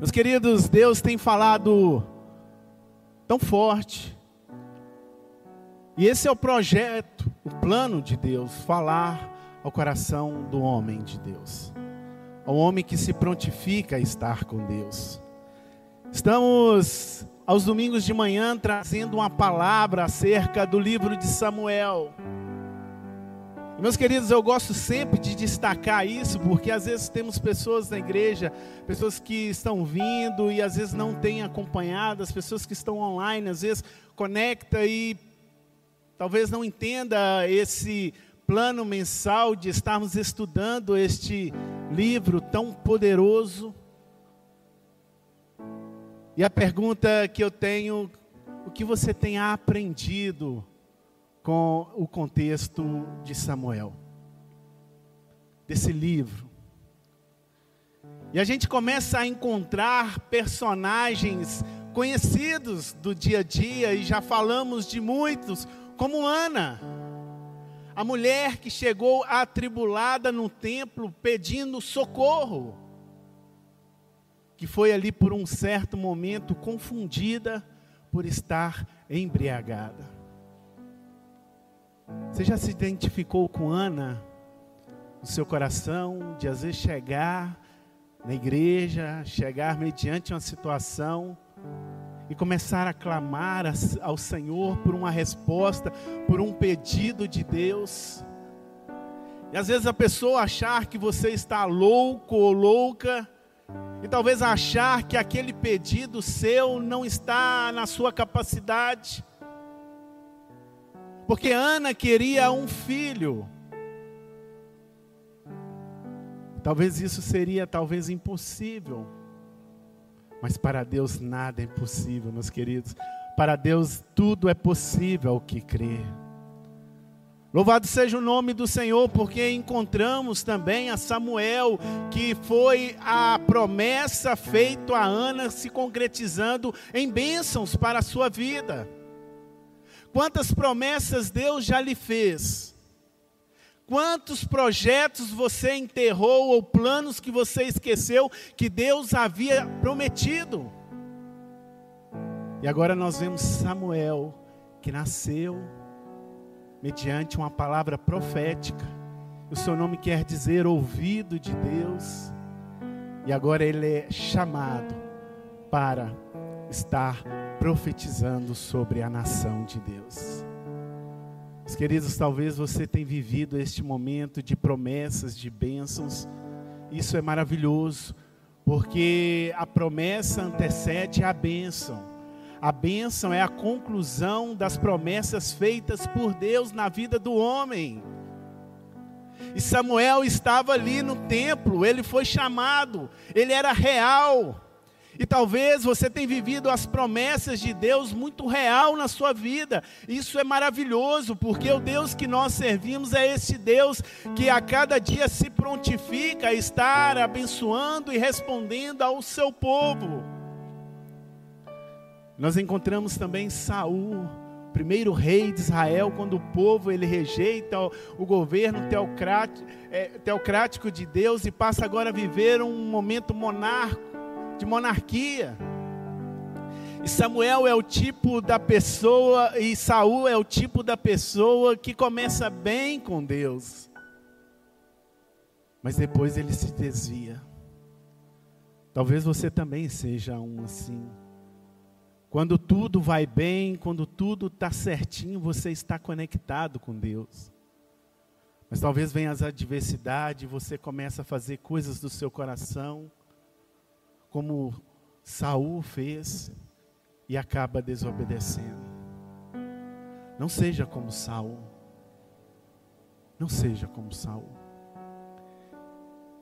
Meus queridos, Deus tem falado tão forte. E esse é o projeto, o plano de Deus, falar ao coração do homem de Deus. Ao homem que se prontifica a estar com Deus. Estamos aos domingos de manhã trazendo uma palavra acerca do livro de Samuel. Meus queridos, eu gosto sempre de destacar isso, porque às vezes temos pessoas na igreja, pessoas que estão vindo e às vezes não têm acompanhado, as pessoas que estão online, às vezes conecta e talvez não entenda esse plano mensal de estarmos estudando este livro tão poderoso. E a pergunta que eu tenho, o que você tem aprendido com o contexto de Samuel, desse livro. E a gente começa a encontrar personagens conhecidos do dia a dia, e já falamos de muitos, como Ana, a mulher que chegou atribulada no templo pedindo socorro, que foi ali por um certo momento confundida por estar embriagada. Você já se identificou com Ana no seu coração, de às vezes chegar na igreja, chegar mediante uma situação e começar a clamar ao Senhor por uma resposta, por um pedido de Deus? E às vezes a pessoa achar que você está louco ou louca, e talvez achar que aquele pedido seu não está na sua capacidade. Porque Ana queria um filho. Talvez isso seria talvez impossível. Mas para Deus nada é impossível, meus queridos. Para Deus tudo é possível ao que crer. Louvado seja o nome do Senhor, porque encontramos também a Samuel, que foi a promessa feita a Ana se concretizando em bênçãos para a sua vida. Quantas promessas Deus já lhe fez? Quantos projetos você enterrou ou planos que você esqueceu que Deus havia prometido? E agora nós vemos Samuel, que nasceu mediante uma palavra profética. O seu nome quer dizer ouvido de Deus. E agora ele é chamado para estar profetizando sobre a nação de Deus. Meus queridos, talvez você tenha vivido este momento de promessas, de bênçãos. Isso é maravilhoso, porque a promessa antecede a bênção. A bênção é a conclusão das promessas feitas por Deus na vida do homem. E Samuel estava ali no templo, ele foi chamado, ele era real. E talvez você tenha vivido as promessas de Deus muito real na sua vida. Isso é maravilhoso, porque o Deus que nós servimos é esse Deus que a cada dia se prontifica a estar abençoando e respondendo ao seu povo. Nós encontramos também Saul, primeiro rei de Israel, quando o povo ele rejeita o, governo teocrático, é, teocrático de Deus e passa agora a viver um momento monarco de monarquia. E Samuel é o tipo da pessoa, e Saul é o tipo da pessoa que começa bem com Deus, mas depois ele se desvia. Talvez você também seja um assim. Quando tudo vai bem, quando tudo está certinho, você está conectado com Deus. Mas talvez venham as adversidades, você começa a fazer coisas do seu coração como Saul fez e acaba desobedecendo. Não seja como Saul. Não seja como Saul.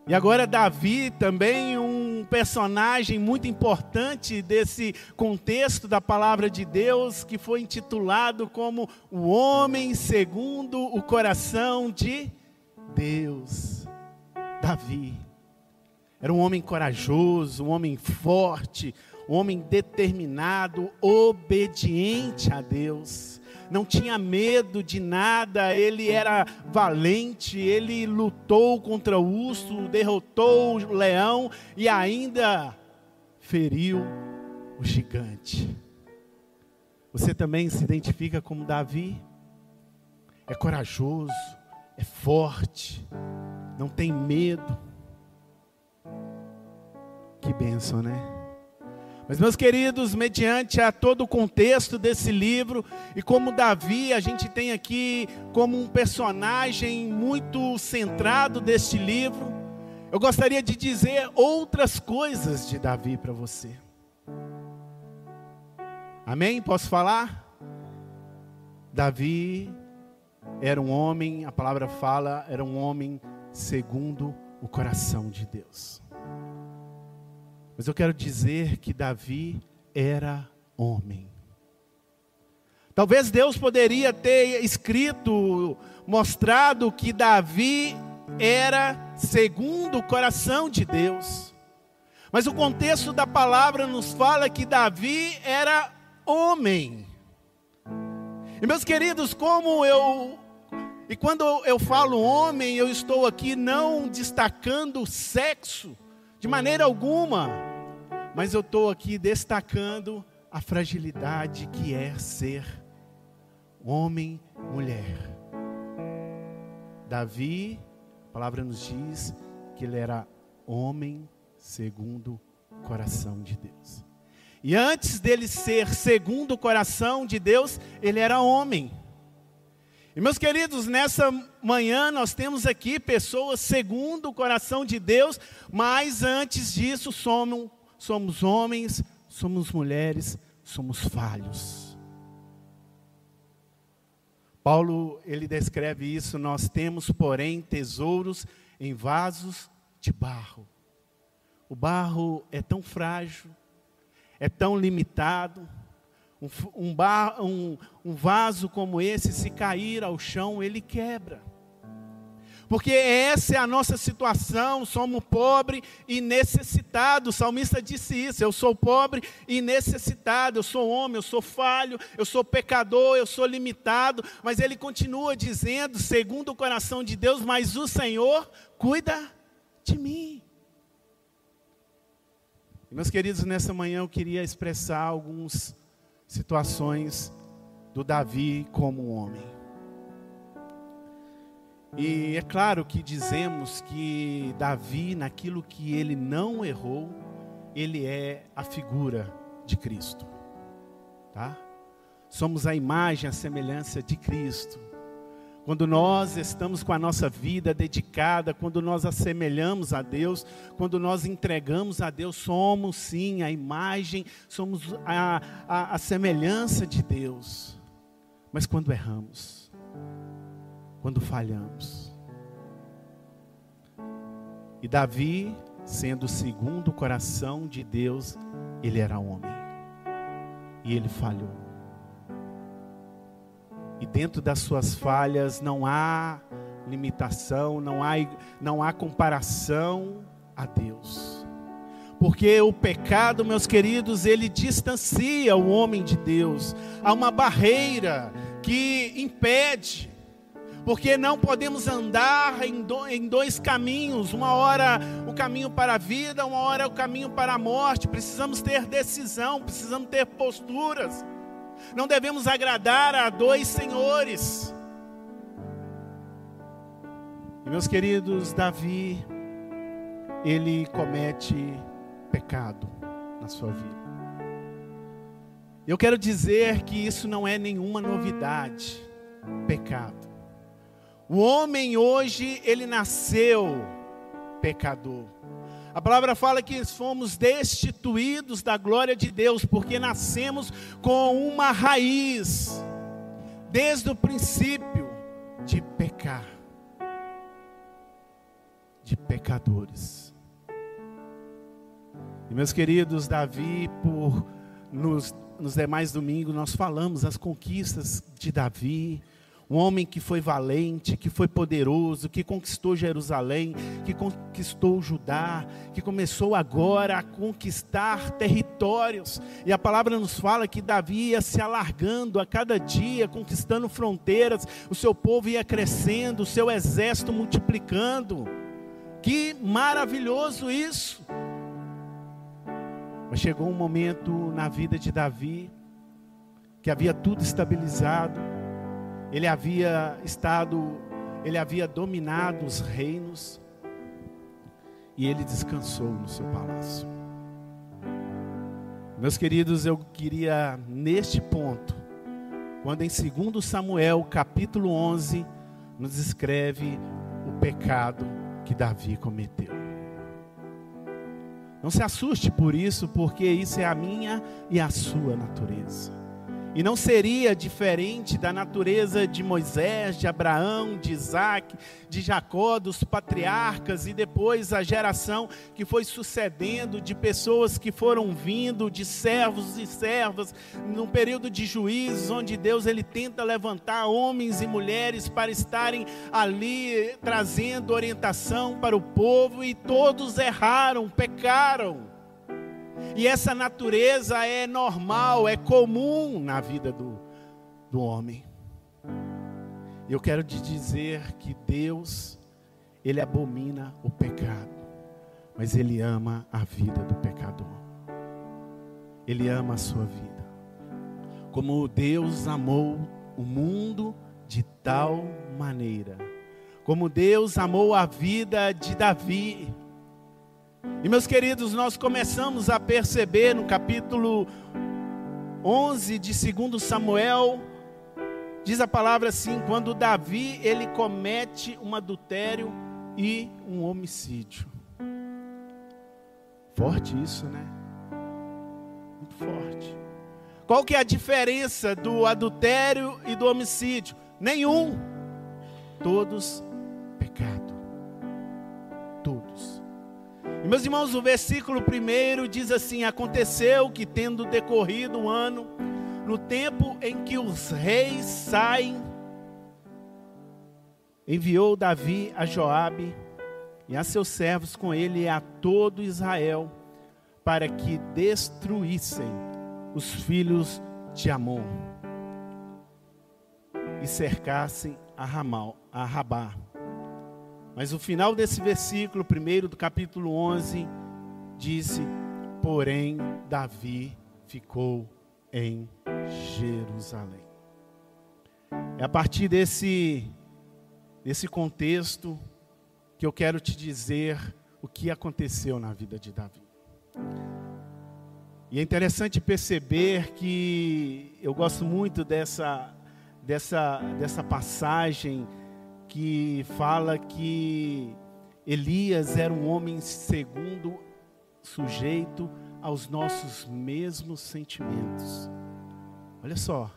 E agora Davi também um personagem muito importante desse contexto da palavra de Deus, que foi intitulado como o homem segundo o coração de Deus. Davi. Era um homem corajoso, um homem forte, um homem determinado, obediente a Deus. Não tinha medo de nada, ele era valente, ele lutou contra o urso, derrotou o leão e ainda feriu o gigante. Você também se identifica como Davi? É corajoso, é forte, não tem medo. Que bênção, né? Mas, meus queridos, mediante a todo o contexto desse livro, e como Davi, a gente tem aqui como um personagem muito centrado deste livro, eu gostaria de dizer outras coisas de Davi para você. Amém? Posso falar? Davi era um homem, a palavra fala, era um homem segundo o coração de Deus. Mas eu quero dizer que Davi era homem. Talvez Deus poderia ter escrito, mostrado que Davi era segundo o coração de Deus. Mas o contexto da palavra nos fala que Davi era homem. E meus queridos, como eu e quando eu falo homem, eu estou aqui não destacando o sexo de maneira alguma mas eu estou aqui destacando a fragilidade que é ser homem, mulher. Davi, a palavra nos diz que ele era homem segundo o coração de Deus. E antes dele ser segundo o coração de Deus, ele era homem. E meus queridos, nessa manhã nós temos aqui pessoas segundo o coração de Deus, mas antes disso somos somos homens, somos mulheres, somos falhos. Paulo, ele descreve isso, nós temos, porém, tesouros em vasos de barro. O barro é tão frágil, é tão limitado. Um, um, bar, um, um vaso como esse, se cair ao chão, ele quebra. Porque essa é a nossa situação, somos pobres e necessitados. O salmista disse isso: eu sou pobre e necessitado, eu sou homem, eu sou falho, eu sou pecador, eu sou limitado. Mas ele continua dizendo, segundo o coração de Deus, mas o Senhor cuida de mim. Meus queridos, nessa manhã eu queria expressar algumas situações do Davi como um homem. E é claro que dizemos que Davi, naquilo que ele não errou, ele é a figura de Cristo. Tá? Somos a imagem, a semelhança de Cristo. Quando nós estamos com a nossa vida dedicada, quando nós assemelhamos a Deus, quando nós entregamos a Deus, somos sim a imagem, somos a, a, a semelhança de Deus. Mas quando erramos, quando falhamos. E Davi, sendo segundo o coração de Deus, ele era homem. E ele falhou. E dentro das suas falhas não há limitação, não há, não há comparação a Deus. Porque o pecado, meus queridos, ele distancia o homem de Deus. Há uma barreira que impede porque não podemos andar em, dois caminhos, uma hora o caminho para a vida, uma hora o caminho para a morte. Precisamos ter decisão, precisamos ter posturas. Não devemos agradar a dois senhores. E meus queridos, Davi, ele comete pecado na sua vida. Eu quero dizer que isso não é nenhuma novidade, pecado. O homem hoje, ele nasceu pecador. A palavra fala que fomos destituídos da glória de Deus, porque nascemos com uma raiz, desde o princípio, de pecar, de pecadores. E meus queridos, Davi, por nos, nos demais domingos, nós falamos as conquistas de Davi, um homem que foi valente, que foi poderoso, que conquistou Jerusalém, que conquistou Judá, que começou agora a conquistar territórios. E a palavra nos fala que Davi ia se alargando a cada dia, conquistando fronteiras, o seu povo ia crescendo, o seu exército multiplicando. Que maravilhoso isso! Mas chegou um momento na vida de Davi que havia tudo estabilizado. Ele havia estado, ele havia dominado os reinos e ele descansou no seu palácio. Meus queridos, eu queria neste ponto, quando em 2 Samuel, capítulo 11, nos escreve o pecado que Davi cometeu. Não se assuste por isso, porque isso é a minha e a sua natureza. E não seria diferente da natureza de Moisés, de Abraão, de Isaac, de Jacó, dos patriarcas e depois a geração que foi sucedendo de pessoas que foram vindo, de servos e servas, num período de juízes, onde Deus ele tenta levantar homens e mulheres para estarem ali trazendo orientação para o povo e todos erraram, pecaram. E essa natureza é normal, é comum na vida do, do homem. Eu quero te dizer que Deus, Ele abomina o pecado, mas Ele ama a vida do pecador. Ele ama a sua vida. Como Deus amou o mundo de tal maneira, como Deus amou a vida de Davi, e meus queridos, nós começamos a perceber no capítulo 11 de 2 Samuel, diz a palavra assim: quando Davi ele comete um adultério e um homicídio. Forte isso, né? Muito forte. Qual que é a diferença do adultério e do homicídio? Nenhum. Todos pecado. Todos. E meus irmãos, o versículo primeiro diz assim: Aconteceu que, tendo decorrido um ano, no tempo em que os reis saem, enviou Davi a Joabe e a seus servos com ele e a todo Israel, para que destruíssem os filhos de Amon e cercassem a, Ramal, a Rabá mas o final desse versículo, primeiro do capítulo 11, disse: Porém, Davi ficou em Jerusalém. É a partir desse, desse contexto que eu quero te dizer o que aconteceu na vida de Davi. E é interessante perceber que eu gosto muito dessa, dessa, dessa passagem que fala que Elias era um homem segundo, sujeito aos nossos mesmos sentimentos. Olha só,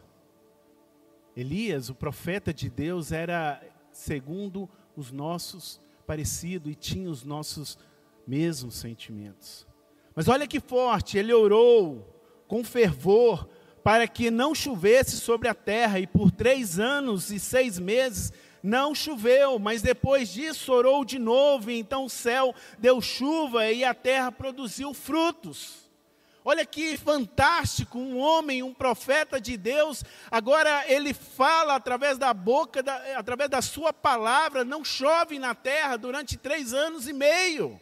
Elias, o profeta de Deus, era segundo os nossos parecido e tinha os nossos mesmos sentimentos. Mas olha que forte, ele orou com fervor para que não chovesse sobre a terra, e por três anos e seis meses não choveu, mas depois disso orou de novo, e então o céu deu chuva e a terra produziu frutos. Olha que fantástico, um homem, um profeta de Deus, agora ele fala através da boca, da, através da sua palavra, não chove na terra durante três anos e meio.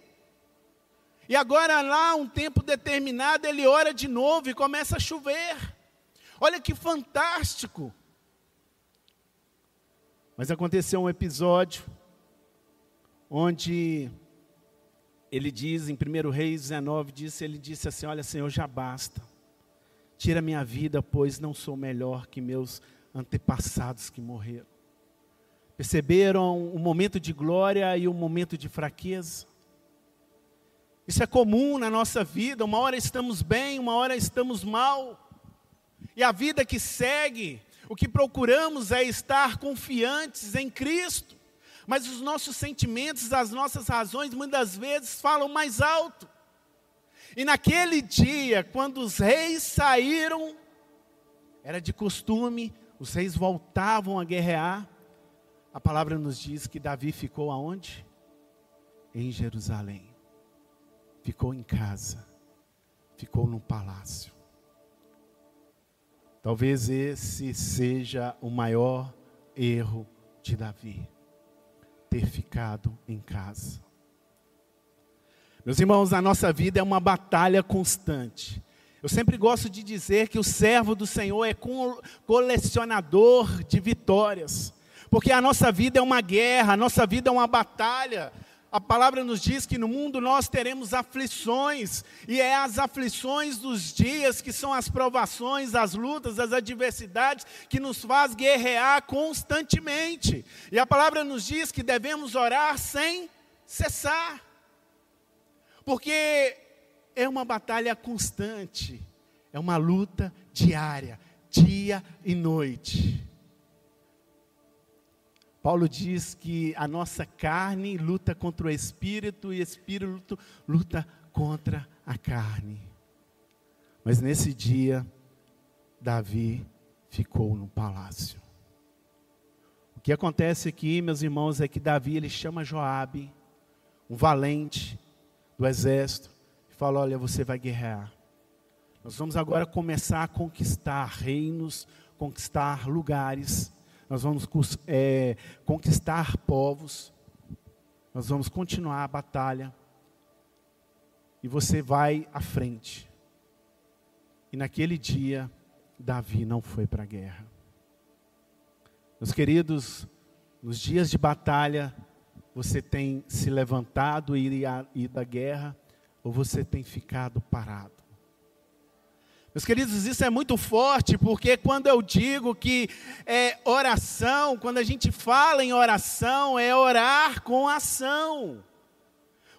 E agora, lá, um tempo determinado, ele ora de novo e começa a chover. Olha que fantástico. Mas aconteceu um episódio onde ele diz em 1 Reis 19, disse, ele disse assim: Olha, Senhor, já basta. Tira minha vida, pois não sou melhor que meus antepassados que morreram. Perceberam o momento de glória e o momento de fraqueza? Isso é comum na nossa vida, uma hora estamos bem, uma hora estamos mal. E a vida que segue o que procuramos é estar confiantes em Cristo, mas os nossos sentimentos, as nossas razões, muitas vezes falam mais alto. E naquele dia, quando os reis saíram, era de costume, os reis voltavam a guerrear. A palavra nos diz que Davi ficou aonde? Em Jerusalém. Ficou em casa. Ficou no palácio. Talvez esse seja o maior erro de Davi, ter ficado em casa. Meus irmãos, a nossa vida é uma batalha constante. Eu sempre gosto de dizer que o servo do Senhor é colecionador de vitórias, porque a nossa vida é uma guerra, a nossa vida é uma batalha. A palavra nos diz que no mundo nós teremos aflições, e é as aflições dos dias que são as provações, as lutas, as adversidades que nos faz guerrear constantemente. E a palavra nos diz que devemos orar sem cessar. Porque é uma batalha constante, é uma luta diária, dia e noite. Paulo diz que a nossa carne luta contra o espírito e o espírito luta contra a carne. Mas nesse dia, Davi ficou no palácio. O que acontece aqui, meus irmãos, é que Davi ele chama Joabe, um valente do exército, e fala: "Olha, você vai guerrear. Nós vamos agora começar a conquistar reinos, conquistar lugares." Nós vamos é, conquistar povos, nós vamos continuar a batalha, e você vai à frente. E naquele dia, Davi não foi para a guerra. Meus queridos, nos dias de batalha, você tem se levantado e ido à guerra, ou você tem ficado parado? Meus queridos, isso é muito forte, porque quando eu digo que é oração, quando a gente fala em oração, é orar com ação.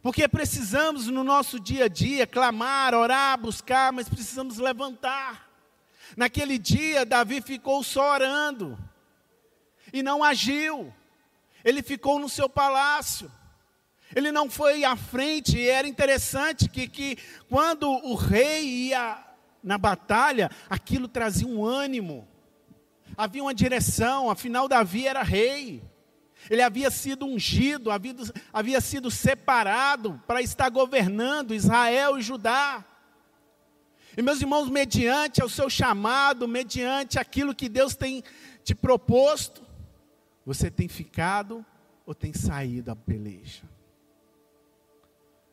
Porque precisamos no nosso dia a dia clamar, orar, buscar, mas precisamos levantar. Naquele dia, Davi ficou só orando e não agiu. Ele ficou no seu palácio. Ele não foi à frente, e era interessante que, que quando o rei ia na batalha, aquilo trazia um ânimo, havia uma direção, afinal, Davi era rei, ele havia sido ungido, havia, havia sido separado para estar governando Israel e Judá. E meus irmãos, mediante ao seu chamado, mediante aquilo que Deus tem te proposto, você tem ficado ou tem saído da peleja?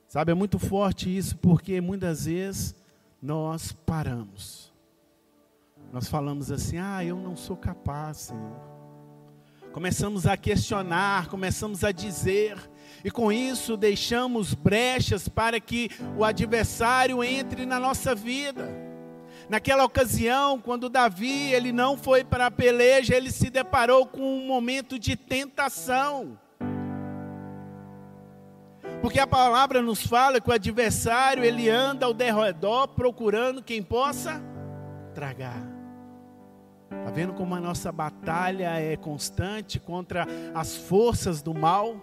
Sabe, é muito forte isso, porque muitas vezes nós paramos. Nós falamos assim: ah, eu não sou capaz, Senhor. Começamos a questionar, começamos a dizer, e com isso deixamos brechas para que o adversário entre na nossa vida. Naquela ocasião, quando Davi ele não foi para a peleja, ele se deparou com um momento de tentação. Porque a palavra nos fala que o adversário ele anda ao derredor procurando quem possa tragar. Está vendo como a nossa batalha é constante contra as forças do mal?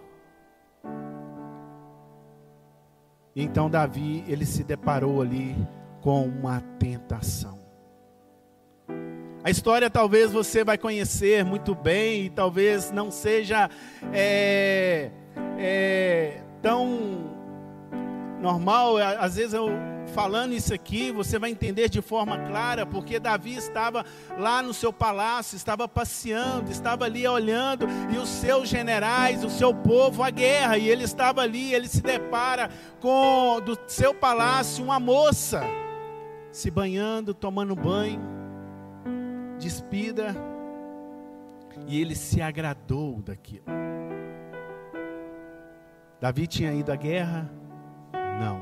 Então Davi, ele se deparou ali com uma tentação. A história talvez você vai conhecer muito bem e talvez não seja é, é, tão normal, às vezes eu falando isso aqui, você vai entender de forma clara, porque Davi estava lá no seu palácio, estava passeando, estava ali olhando, e os seus generais, o seu povo, a guerra, e ele estava ali, ele se depara com do seu palácio uma moça se banhando, tomando banho, despida, e ele se agradou daquilo. Davi tinha ido à guerra? Não.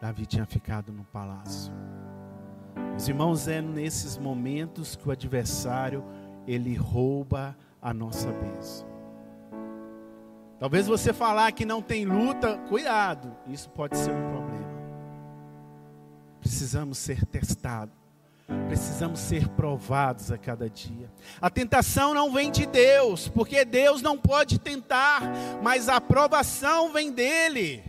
Davi tinha ficado no palácio. Os irmãos, é nesses momentos que o adversário ele rouba a nossa bênção. Talvez você falar que não tem luta, cuidado, isso pode ser um problema. Precisamos ser testados. Precisamos ser provados a cada dia. A tentação não vem de Deus, porque Deus não pode tentar, mas a aprovação vem dele.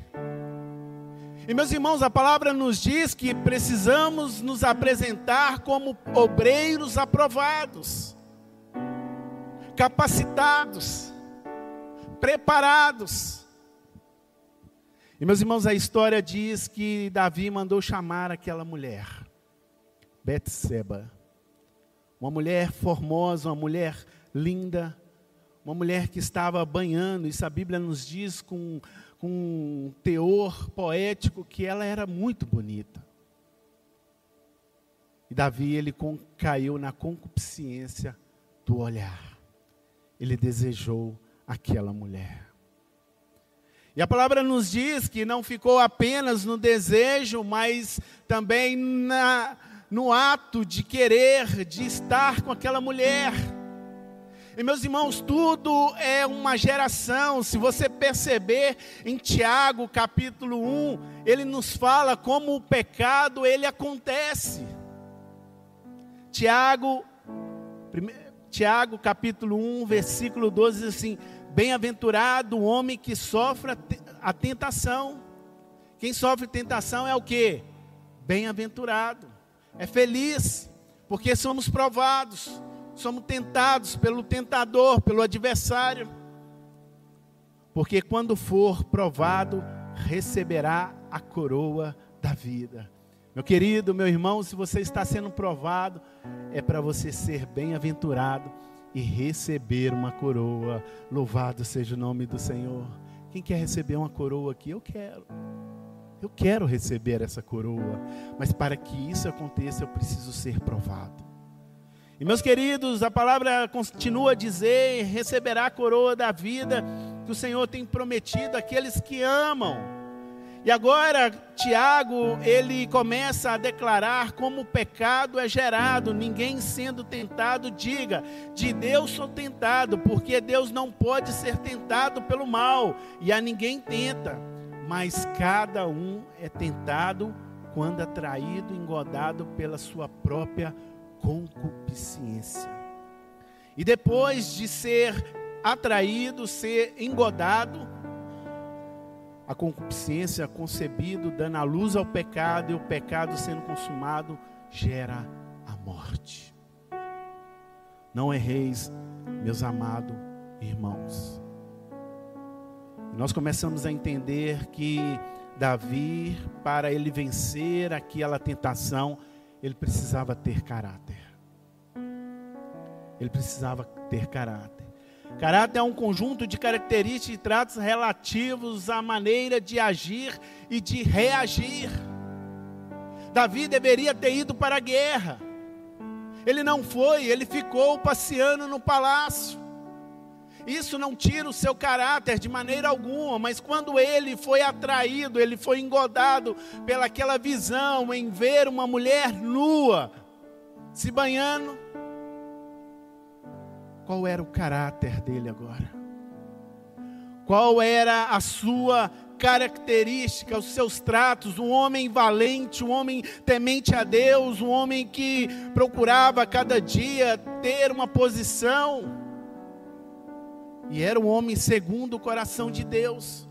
E meus irmãos, a palavra nos diz que precisamos nos apresentar como obreiros aprovados, capacitados, preparados. E meus irmãos, a história diz que Davi mandou chamar aquela mulher. Betseba. Uma mulher formosa, uma mulher linda, uma mulher que estava banhando, isso a Bíblia nos diz com, com um teor poético que ela era muito bonita. E Davi ele caiu na concupiscência do olhar. Ele desejou aquela mulher. E a palavra nos diz que não ficou apenas no desejo, mas também na, no ato de querer, de estar com aquela mulher. E meus irmãos, tudo é uma geração. Se você perceber em Tiago, capítulo 1, ele nos fala como o pecado ele acontece. Tiago, Tiago capítulo 1, versículo 12 diz assim: Bem-aventurado o homem que sofre a tentação. Quem sofre tentação é o que? Bem-aventurado. É feliz, porque somos provados, somos tentados pelo tentador, pelo adversário. Porque quando for provado, receberá a coroa da vida. Meu querido, meu irmão, se você está sendo provado, é para você ser bem-aventurado e receber uma coroa. Louvado seja o nome do Senhor. Quem quer receber uma coroa aqui? Eu quero. Eu quero receber essa coroa. Mas para que isso aconteça, eu preciso ser provado. E meus queridos, a palavra continua a dizer: receberá a coroa da vida que o Senhor tem prometido àqueles que amam. E agora Tiago, ele começa a declarar como o pecado é gerado. Ninguém sendo tentado diga: "De Deus sou tentado", porque Deus não pode ser tentado pelo mal, e a ninguém tenta. Mas cada um é tentado quando atraído, engodado pela sua própria concupiscência. E depois de ser atraído, ser engodado, a concupiscência concebido, dando a luz ao pecado, e o pecado sendo consumado, gera a morte. Não erreis, meus amados irmãos. Nós começamos a entender que Davi, para ele vencer aquela tentação, ele precisava ter caráter. Ele precisava ter caráter. Caráter é um conjunto de características e tratos relativos à maneira de agir e de reagir. Davi deveria ter ido para a guerra. Ele não foi, ele ficou passeando no palácio. Isso não tira o seu caráter de maneira alguma, mas quando ele foi atraído, ele foi engodado pelaquela visão em ver uma mulher nua se banhando, qual era o caráter dele agora? Qual era a sua característica, os seus tratos, um homem valente, um homem temente a Deus, um homem que procurava cada dia ter uma posição. E era um homem segundo o coração de Deus.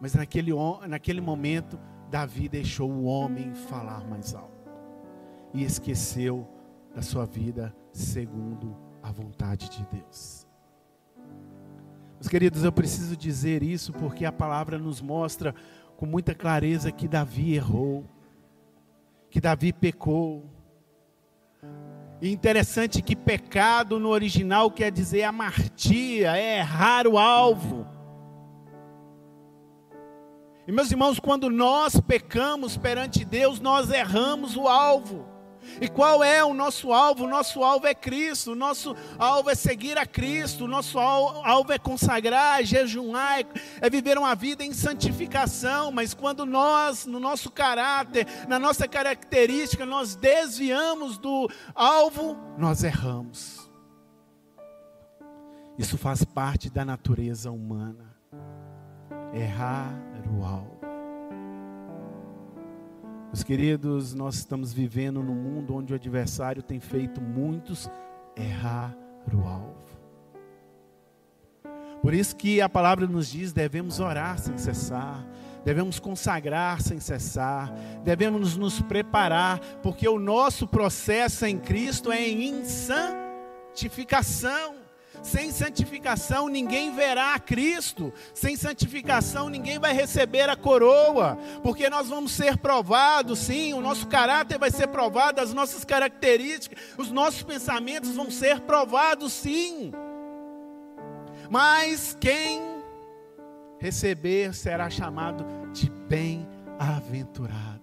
Mas naquele, naquele momento, Davi deixou o homem falar mais alto. E esqueceu da sua vida segundo a vontade de Deus. Meus queridos, eu preciso dizer isso porque a palavra nos mostra com muita clareza que Davi errou, que Davi pecou. E interessante que pecado no original quer dizer amartia, é errar o alvo. E meus irmãos, quando nós pecamos perante Deus, nós erramos o alvo. E qual é o nosso alvo? O nosso alvo é Cristo, o nosso alvo é seguir a Cristo, o nosso alvo é consagrar, é jejuar, é viver uma vida em santificação. Mas quando nós, no nosso caráter, na nossa característica, nós desviamos do alvo, nós erramos. Isso faz parte da natureza humana. Errar o alvo. Meus queridos, nós estamos vivendo num mundo onde o adversário tem feito muitos errar o alvo. Por isso que a palavra nos diz: devemos orar sem cessar, devemos consagrar sem cessar, devemos nos preparar, porque o nosso processo em Cristo é em santificação. Sem santificação ninguém verá a Cristo. Sem santificação ninguém vai receber a coroa. Porque nós vamos ser provados, sim, o nosso caráter vai ser provado, as nossas características, os nossos pensamentos vão ser provados, sim. Mas quem receber será chamado de bem-aventurado.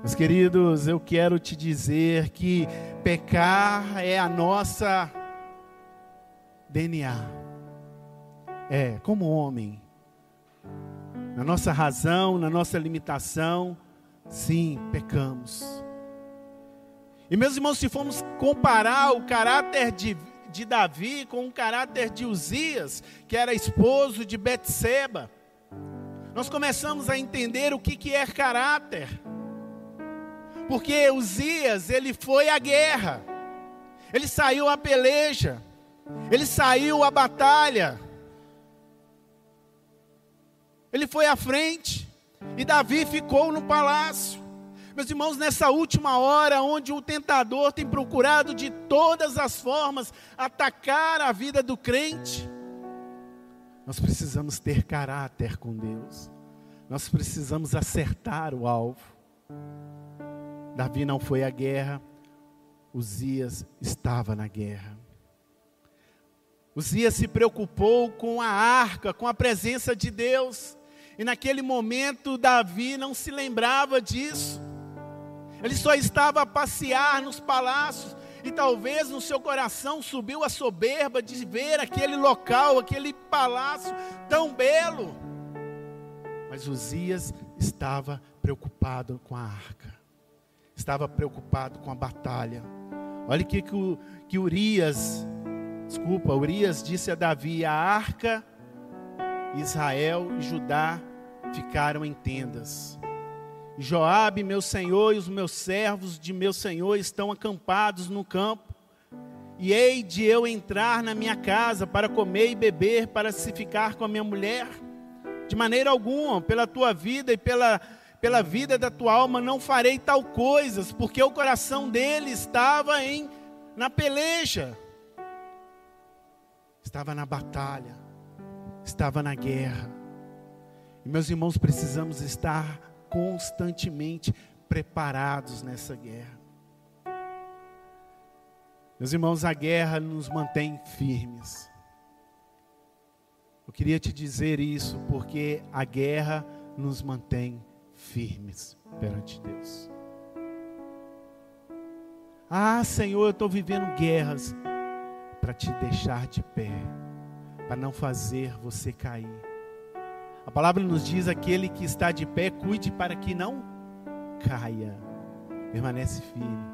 Meus queridos, eu quero te dizer que pecar é a nossa DNA. É, como homem, na nossa razão, na nossa limitação, sim, pecamos. E meus irmãos, se formos comparar o caráter de, de Davi com o caráter de Uzias, que era esposo de Betseba, nós começamos a entender o que, que é caráter. Porque Uzias, ele foi à guerra, ele saiu à peleja, ele saiu à batalha, ele foi à frente, e Davi ficou no palácio. Meus irmãos, nessa última hora, onde o tentador tem procurado de todas as formas atacar a vida do crente, nós precisamos ter caráter com Deus, nós precisamos acertar o alvo. Davi não foi à guerra, Uzias estava na guerra. Uzias se preocupou com a arca, com a presença de Deus, e naquele momento Davi não se lembrava disso. Ele só estava a passear nos palácios, e talvez no seu coração subiu a soberba de ver aquele local, aquele palácio tão belo. Mas Uzias estava preocupado com a arca estava preocupado com a batalha. Olha que, que, que Urias, desculpa, Urias disse a Davi: a arca, Israel e Judá ficaram em tendas. Joabe, meu senhor, e os meus servos de meu senhor estão acampados no campo. E hei de eu entrar na minha casa para comer e beber, para se ficar com a minha mulher? De maneira alguma, pela tua vida e pela pela vida da tua alma não farei tal coisas, porque o coração dele estava em na peleja. Estava na batalha, estava na guerra. E meus irmãos, precisamos estar constantemente preparados nessa guerra. Meus irmãos, a guerra nos mantém firmes. Eu queria te dizer isso porque a guerra nos mantém firmes perante Deus. Ah, Senhor, eu estou vivendo guerras para te deixar de pé, para não fazer você cair. A palavra nos diz: aquele que está de pé, cuide para que não caia. Permanece firme,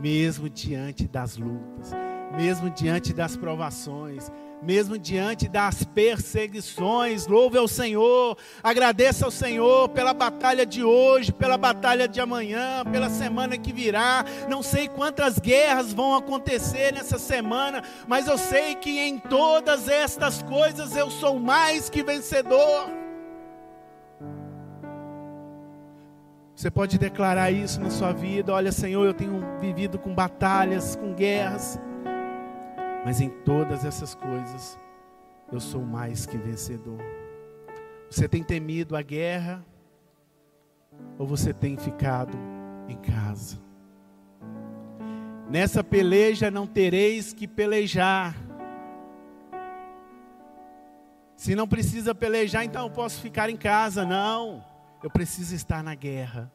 mesmo diante das lutas, mesmo diante das provações, mesmo diante das perseguições. Louve ao Senhor, agradeça ao Senhor pela batalha de hoje, pela batalha de amanhã, pela semana que virá. Não sei quantas guerras vão acontecer nessa semana, mas eu sei que em todas estas coisas eu sou mais que vencedor. Você pode declarar isso na sua vida. Olha, Senhor, eu tenho vivido com batalhas, com guerras. Mas em todas essas coisas, eu sou mais que vencedor. Você tem temido a guerra? Ou você tem ficado em casa? Nessa peleja não tereis que pelejar. Se não precisa pelejar, então eu posso ficar em casa. Não, eu preciso estar na guerra.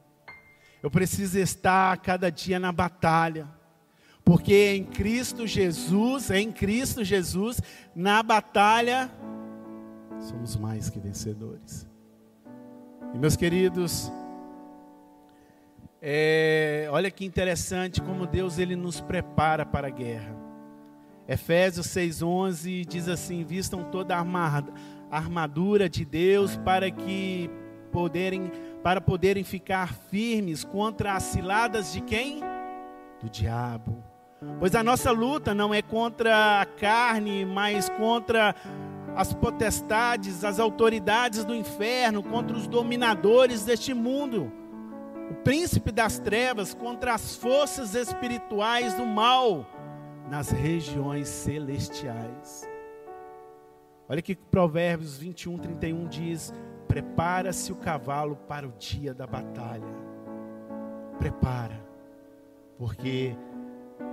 Eu preciso estar cada dia na batalha. Porque em Cristo Jesus, em Cristo Jesus, na batalha, somos mais que vencedores. E meus queridos, é, olha que interessante como Deus ele nos prepara para a guerra. Efésios 6:11 diz assim: "Vistam toda a armadura de Deus para que poderem para poderem ficar firmes contra as ciladas de quem? Do diabo. Pois a nossa luta não é contra a carne, mas contra as potestades, as autoridades do inferno, contra os dominadores deste mundo, o príncipe das trevas, contra as forças espirituais do mal nas regiões celestiais. Olha que Provérbios 21, 31 diz: Prepara-se o cavalo para o dia da batalha. Prepara, porque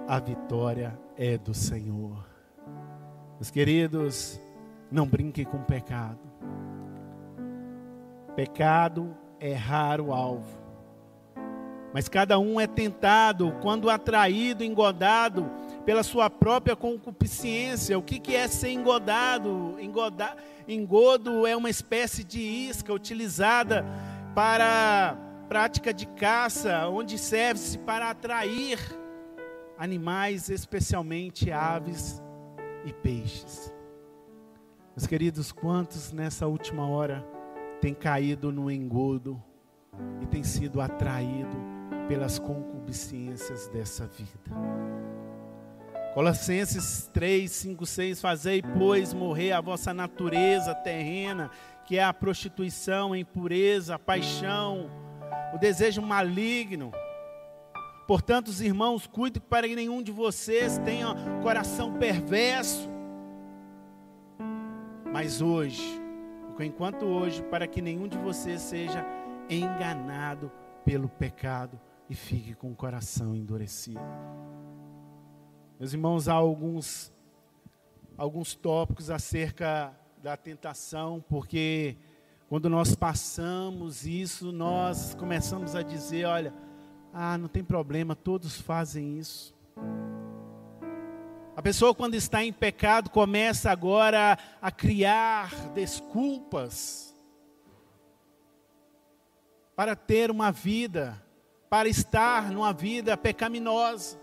a vitória é do Senhor. Meus queridos, Não brinque com pecado. Pecado é raro alvo. Mas cada um é tentado quando atraído, engodado pela sua própria concupiscência. O que, que é ser engodado? Engoda, engodo é uma espécie de isca utilizada para prática de caça, onde serve-se para atrair animais, especialmente aves e peixes. Meus queridos, quantos nessa última hora têm caído no engodo e têm sido atraído pelas concupiscências dessa vida? Colossenses 3, 5, 6: Fazei, pois, morrer a vossa natureza terrena, que é a prostituição, a impureza, a paixão, o desejo maligno. Portanto, os irmãos, cuidem para que nenhum de vocês tenha coração perverso. Mas hoje, enquanto hoje, para que nenhum de vocês seja enganado pelo pecado e fique com o coração endurecido. Meus irmãos, há alguns, alguns tópicos acerca da tentação, porque quando nós passamos isso, nós começamos a dizer: olha, ah, não tem problema, todos fazem isso. A pessoa, quando está em pecado, começa agora a criar desculpas para ter uma vida, para estar numa vida pecaminosa.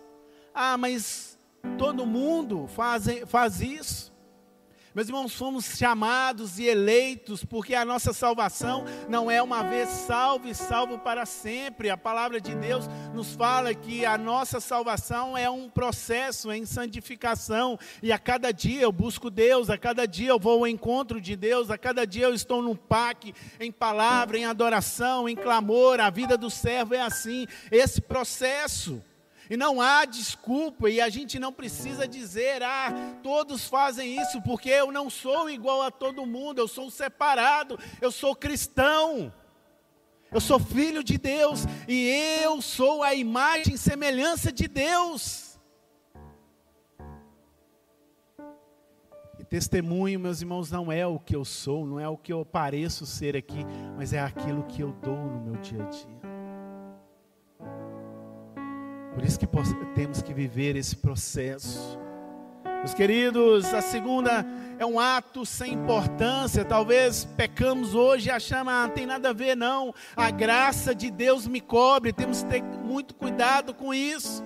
Ah, mas Todo mundo faz, faz isso. Meus irmãos, fomos chamados e eleitos porque a nossa salvação não é uma vez salvo e salvo para sempre. A palavra de Deus nos fala que a nossa salvação é um processo em santificação. E a cada dia eu busco Deus, a cada dia eu vou ao encontro de Deus, a cada dia eu estou no paque, em palavra, em adoração, em clamor. A vida do servo é assim, esse processo. E não há desculpa, e a gente não precisa dizer, ah, todos fazem isso, porque eu não sou igual a todo mundo, eu sou separado, eu sou cristão, eu sou filho de Deus, e eu sou a imagem e semelhança de Deus. E testemunho, meus irmãos, não é o que eu sou, não é o que eu pareço ser aqui, mas é aquilo que eu dou no meu dia a dia. Por isso que temos que viver esse processo. Meus queridos, a segunda é um ato sem importância. Talvez pecamos hoje e achamos, ah, não tem nada a ver, não. A graça de Deus me cobre. Temos que ter muito cuidado com isso.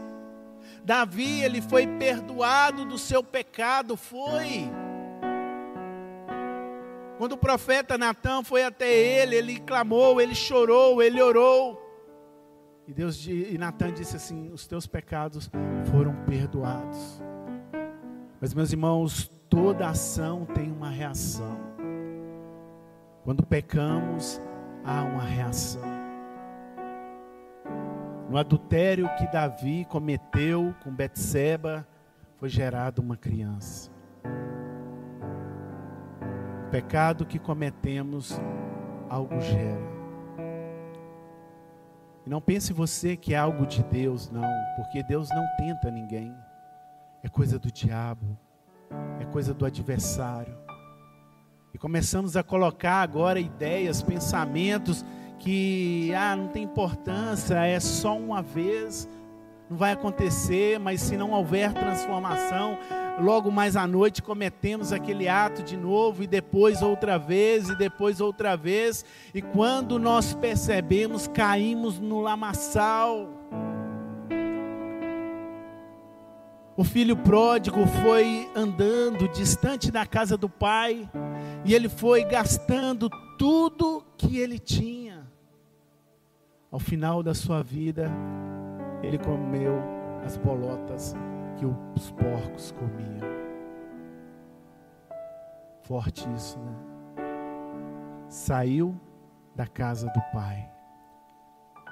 Davi, ele foi perdoado do seu pecado, foi. Quando o profeta Natan foi até ele, ele clamou, ele chorou, ele orou. E Deus e Natan disse assim: os teus pecados foram perdoados. Mas meus irmãos, toda ação tem uma reação. Quando pecamos, há uma reação. No adultério que Davi cometeu com Betseba, foi gerada uma criança. O pecado que cometemos, algo gera. E não pense você que é algo de Deus, não, porque Deus não tenta ninguém. É coisa do diabo, é coisa do adversário. E começamos a colocar agora ideias, pensamentos que ah, não tem importância, é só uma vez, não vai acontecer, mas se não houver transformação, logo mais à noite cometemos aquele ato de novo, e depois outra vez, e depois outra vez, e quando nós percebemos, caímos no lamaçal. O filho pródigo foi andando distante da casa do pai, e ele foi gastando tudo que ele tinha. Ao final da sua vida, ele comeu as bolotas que os porcos comiam. Forte isso, né? Saiu da casa do pai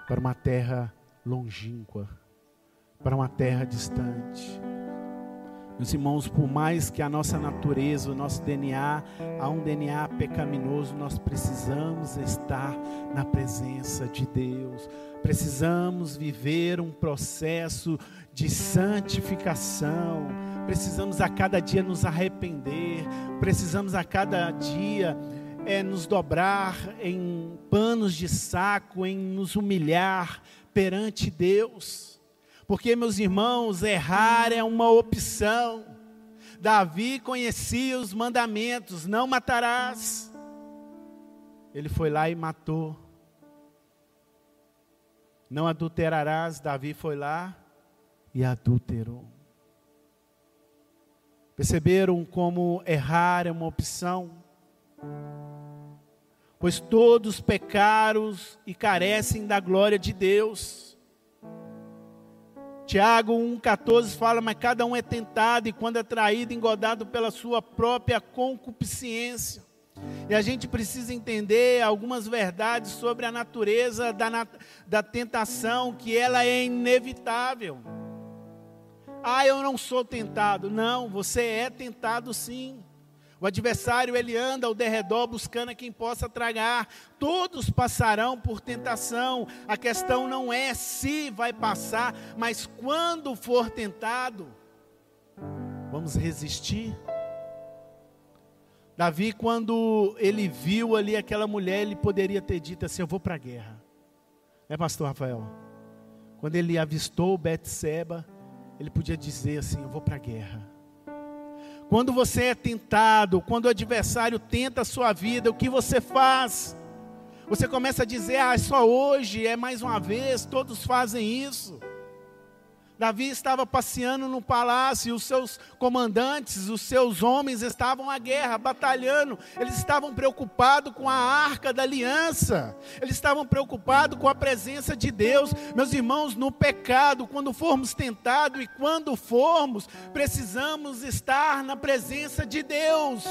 para uma terra longínqua, para uma terra distante. Meus irmãos, por mais que a nossa natureza, o nosso DNA, há um DNA pecaminoso, nós precisamos estar na presença de Deus. Precisamos viver um processo de santificação, precisamos a cada dia nos arrepender, precisamos a cada dia é, nos dobrar em panos de saco, em nos humilhar perante Deus. Porque, meus irmãos, errar é uma opção. Davi conhecia os mandamentos: não matarás. Ele foi lá e matou. Não adulterarás. Davi foi lá e adulterou. Perceberam como errar é uma opção? Pois todos pecaram e carecem da glória de Deus. Tiago 1,14 fala: Mas cada um é tentado e quando é traído, engodado pela sua própria concupiscência. E a gente precisa entender algumas verdades sobre a natureza da, da tentação, que ela é inevitável. Ah, eu não sou tentado. Não, você é tentado sim. O adversário ele anda ao derredor buscando a quem possa tragar. Todos passarão por tentação. A questão não é se vai passar, mas quando for tentado, vamos resistir. Davi, quando ele viu ali aquela mulher, ele poderia ter dito assim: Eu vou para a guerra. É, pastor Rafael? Quando ele avistou Betseba, ele podia dizer assim: Eu vou para a guerra. Quando você é tentado, quando o adversário tenta a sua vida, o que você faz? Você começa a dizer: Ah, só hoje, é mais uma vez, todos fazem isso. Davi estava passeando no palácio e os seus comandantes, os seus homens estavam à guerra, batalhando. Eles estavam preocupados com a arca da aliança. Eles estavam preocupados com a presença de Deus. Meus irmãos, no pecado, quando formos tentados e quando formos, precisamos estar na presença de Deus.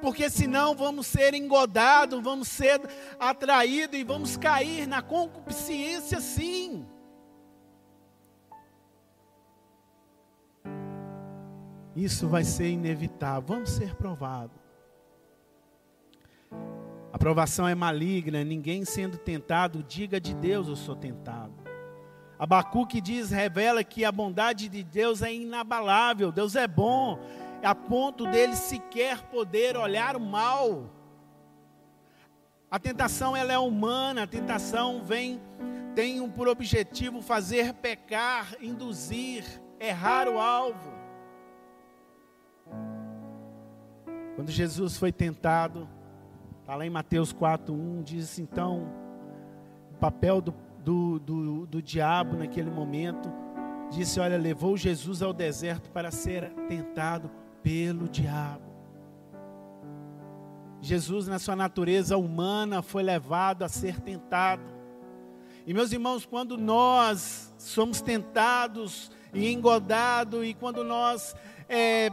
Porque senão vamos ser engodados, vamos ser atraídos e vamos cair na concupiscência sim. Isso vai ser inevitável. Vamos ser provados. A provação é maligna, ninguém sendo tentado, diga de Deus eu sou tentado. Abacuque diz, revela que a bondade de Deus é inabalável, Deus é bom, a ponto dele sequer poder olhar o mal. A tentação ela é humana, a tentação vem tem por objetivo fazer pecar, induzir, errar o alvo. Quando Jesus foi tentado, está lá em Mateus 4,1, diz então, o papel do, do, do, do diabo naquele momento, disse: Olha, levou Jesus ao deserto para ser tentado pelo diabo. Jesus, na sua natureza humana, foi levado a ser tentado. E meus irmãos, quando nós somos tentados e engodados, e quando nós é,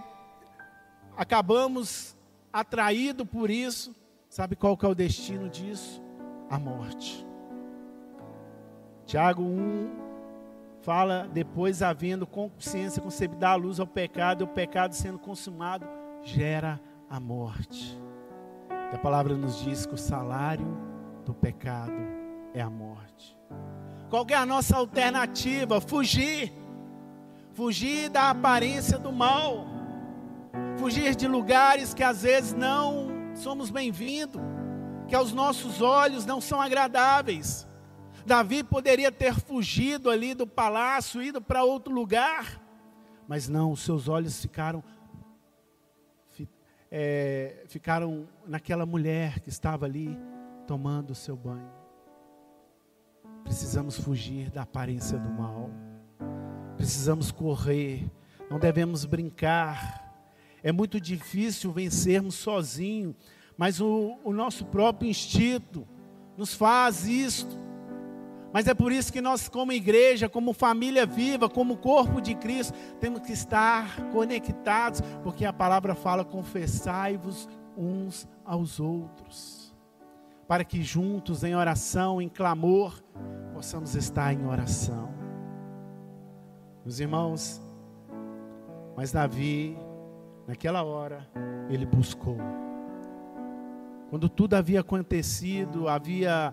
acabamos atraído por isso, sabe qual que é o destino disso? A morte. Tiago 1 fala, depois havendo consciência concebida a luz ao pecado, e o pecado sendo consumado, gera a morte. A palavra nos diz que o salário do pecado é a morte. Qual é a nossa alternativa? Fugir. Fugir da aparência do mal fugir de lugares que às vezes não somos bem-vindos, que aos nossos olhos não são agradáveis. Davi poderia ter fugido ali do palácio, ido para outro lugar, mas não, os seus olhos ficaram é, ficaram naquela mulher que estava ali tomando o seu banho. Precisamos fugir da aparência do mal. Precisamos correr. Não devemos brincar é muito difícil vencermos sozinho, mas o, o nosso próprio instinto nos faz isto. Mas é por isso que nós, como igreja, como família viva, como corpo de Cristo, temos que estar conectados, porque a palavra fala: confessai-vos uns aos outros, para que juntos, em oração, em clamor, possamos estar em oração. Meus irmãos, mas Davi Naquela hora, ele buscou. Quando tudo havia acontecido, havia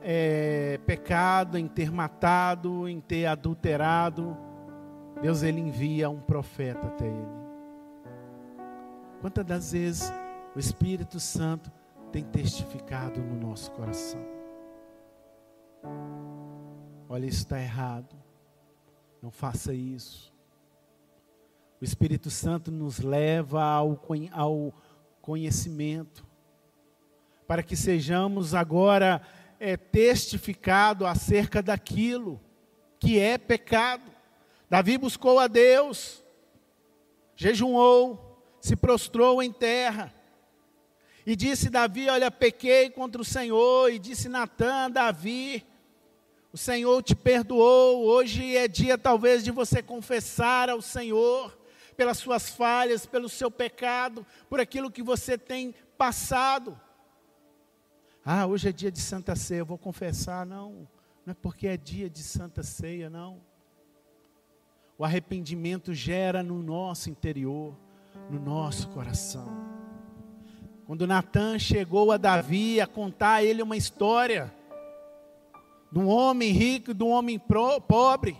é, pecado em ter matado, em ter adulterado, Deus ele envia um profeta até ele. Quantas das vezes o Espírito Santo tem testificado no nosso coração? Olha, isso está errado. Não faça isso. O Espírito Santo nos leva ao, ao conhecimento, para que sejamos agora é, testificado acerca daquilo que é pecado. Davi buscou a Deus, jejuou, se prostrou em terra. E disse Davi: Olha, pequei contra o Senhor. E disse Natan, Davi: O Senhor te perdoou. Hoje é dia, talvez, de você confessar ao Senhor pelas suas falhas, pelo seu pecado, por aquilo que você tem passado. Ah, hoje é dia de Santa Ceia, eu vou confessar. Não, não é porque é dia de Santa Ceia, não. O arrependimento gera no nosso interior, no nosso coração. Quando Natan chegou a Davi a contar a ele uma história de um homem rico e de um homem pobre,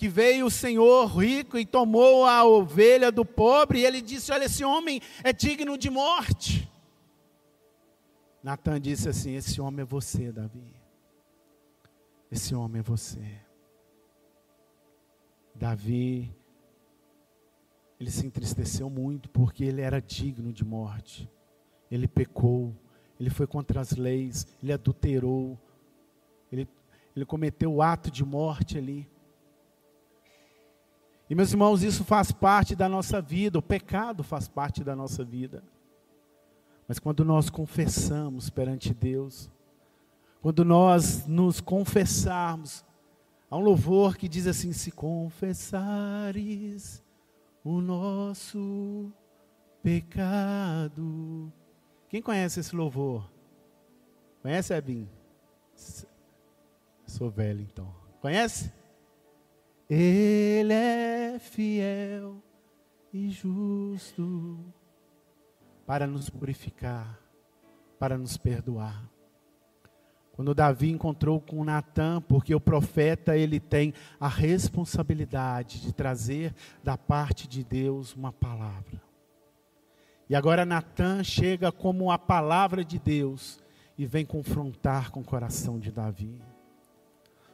que veio o Senhor rico e tomou a ovelha do pobre, e ele disse: Olha, esse homem é digno de morte. Natan disse assim: Esse homem é você, Davi. Esse homem é você. Davi, ele se entristeceu muito porque ele era digno de morte. Ele pecou, ele foi contra as leis, ele adulterou, ele, ele cometeu o ato de morte ali. E meus irmãos, isso faz parte da nossa vida, o pecado faz parte da nossa vida. Mas quando nós confessamos perante Deus, quando nós nos confessarmos, há um louvor que diz assim: se confessares o nosso pecado. Quem conhece esse louvor? Conhece, Ebin? Sou velho então. Conhece? Ele é fiel e justo para nos purificar, para nos perdoar. Quando Davi encontrou com Natan, porque o profeta ele tem a responsabilidade de trazer da parte de Deus uma palavra. E agora Natan chega como a palavra de Deus e vem confrontar com o coração de Davi.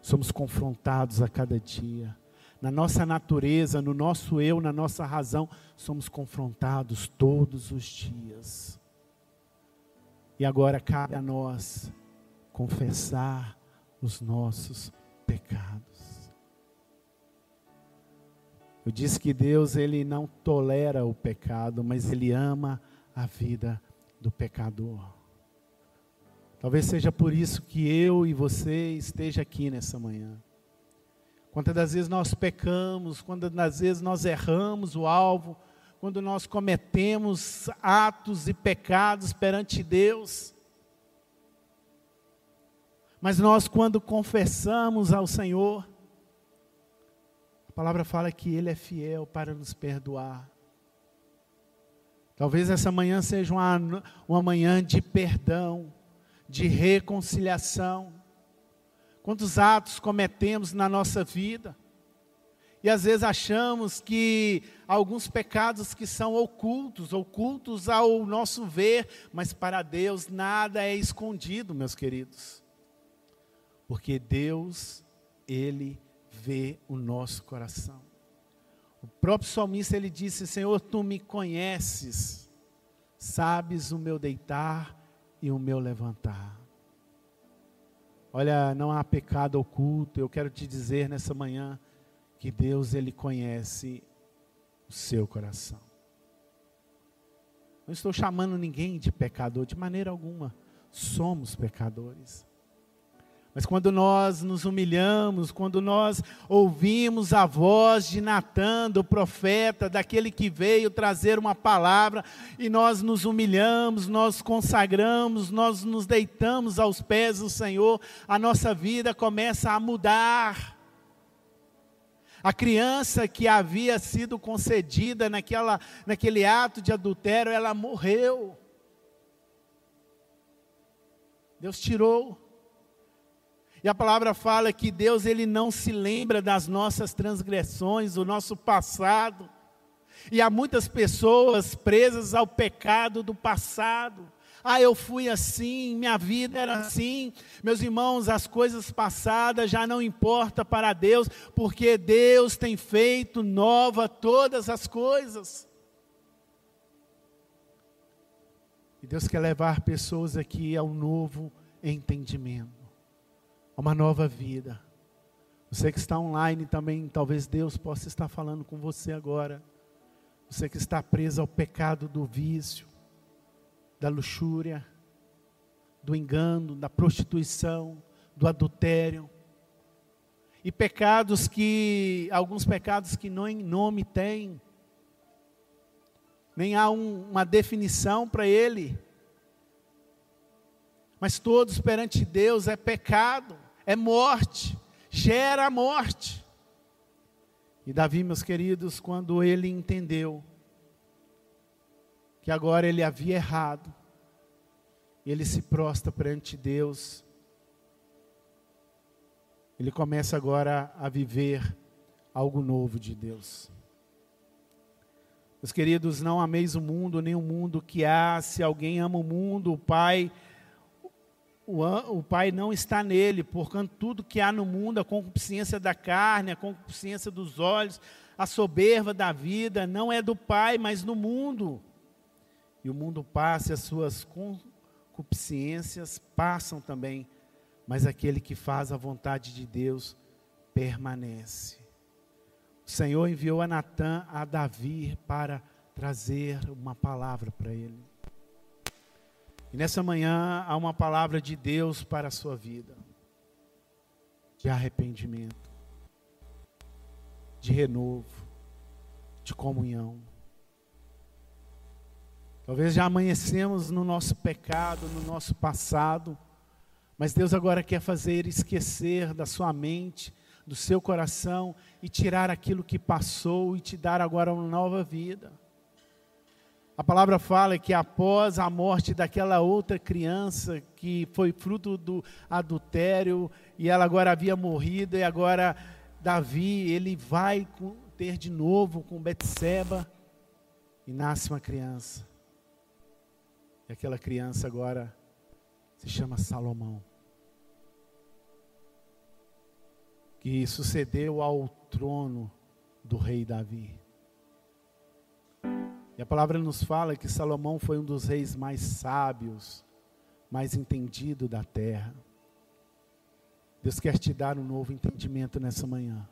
Somos confrontados a cada dia na nossa natureza, no nosso eu, na nossa razão, somos confrontados todos os dias. E agora cabe a nós confessar os nossos pecados. Eu disse que Deus ele não tolera o pecado, mas ele ama a vida do pecador. Talvez seja por isso que eu e você esteja aqui nessa manhã. Quantas das vezes nós pecamos, quantas das vezes nós erramos o alvo, quando nós cometemos atos e pecados perante Deus. Mas nós, quando confessamos ao Senhor, a palavra fala que Ele é fiel para nos perdoar. Talvez essa manhã seja uma, uma manhã de perdão, de reconciliação. Quantos atos cometemos na nossa vida? E às vezes achamos que alguns pecados que são ocultos, ocultos ao nosso ver, mas para Deus nada é escondido, meus queridos. Porque Deus, Ele vê o nosso coração. O próprio salmista ele disse: Senhor, tu me conheces, sabes o meu deitar e o meu levantar. Olha, não há pecado oculto. Eu quero te dizer nessa manhã que Deus ele conhece o seu coração. Não estou chamando ninguém de pecador de maneira alguma. Somos pecadores. Mas quando nós nos humilhamos, quando nós ouvimos a voz de Natan, do profeta, daquele que veio trazer uma palavra, e nós nos humilhamos, nós consagramos, nós nos deitamos aos pés do Senhor, a nossa vida começa a mudar. A criança que havia sido concedida naquela, naquele ato de adultério, ela morreu. Deus tirou. E a palavra fala que Deus ele não se lembra das nossas transgressões, do nosso passado. E há muitas pessoas presas ao pecado do passado. Ah, eu fui assim, minha vida era assim. Meus irmãos, as coisas passadas já não importa para Deus, porque Deus tem feito nova todas as coisas. E Deus quer levar pessoas aqui ao novo entendimento, a uma nova vida. Você que está online também, talvez Deus possa estar falando com você agora. Você que está preso ao pecado do vício, da luxúria, do engano, da prostituição, do adultério. E pecados que, alguns pecados que nem nome têm, nem há um, uma definição para ele. Mas todos perante Deus é pecado, é morte, gera morte. E Davi, meus queridos, quando ele entendeu que agora ele havia errado, ele se prostra perante Deus, ele começa agora a viver algo novo de Deus. Meus queridos, não ameis o mundo, nem o mundo que há. Se alguém ama o mundo, o Pai, o, Pai não está nele, portanto, tudo que há no mundo, a concupiscência da carne, a concupiscência dos olhos, a soberba da vida, não é do Pai, mas no mundo e o mundo passa, as suas concupiscências passam também, mas aquele que faz a vontade de Deus permanece. O Senhor enviou a Natã a Davi para trazer uma palavra para ele. E nessa manhã há uma palavra de Deus para a sua vida, de arrependimento, de renovo, de comunhão. Talvez já amanhecemos no nosso pecado, no nosso passado, mas Deus agora quer fazer esquecer da sua mente, do seu coração e tirar aquilo que passou e te dar agora uma nova vida. A palavra fala que após a morte daquela outra criança que foi fruto do adultério e ela agora havia morrido e agora Davi, ele vai ter de novo com Betseba e nasce uma criança. E aquela criança agora se chama Salomão. Que sucedeu ao trono do rei Davi. E a palavra nos fala que Salomão foi um dos reis mais sábios, mais entendido da terra. Deus quer te dar um novo entendimento nessa manhã.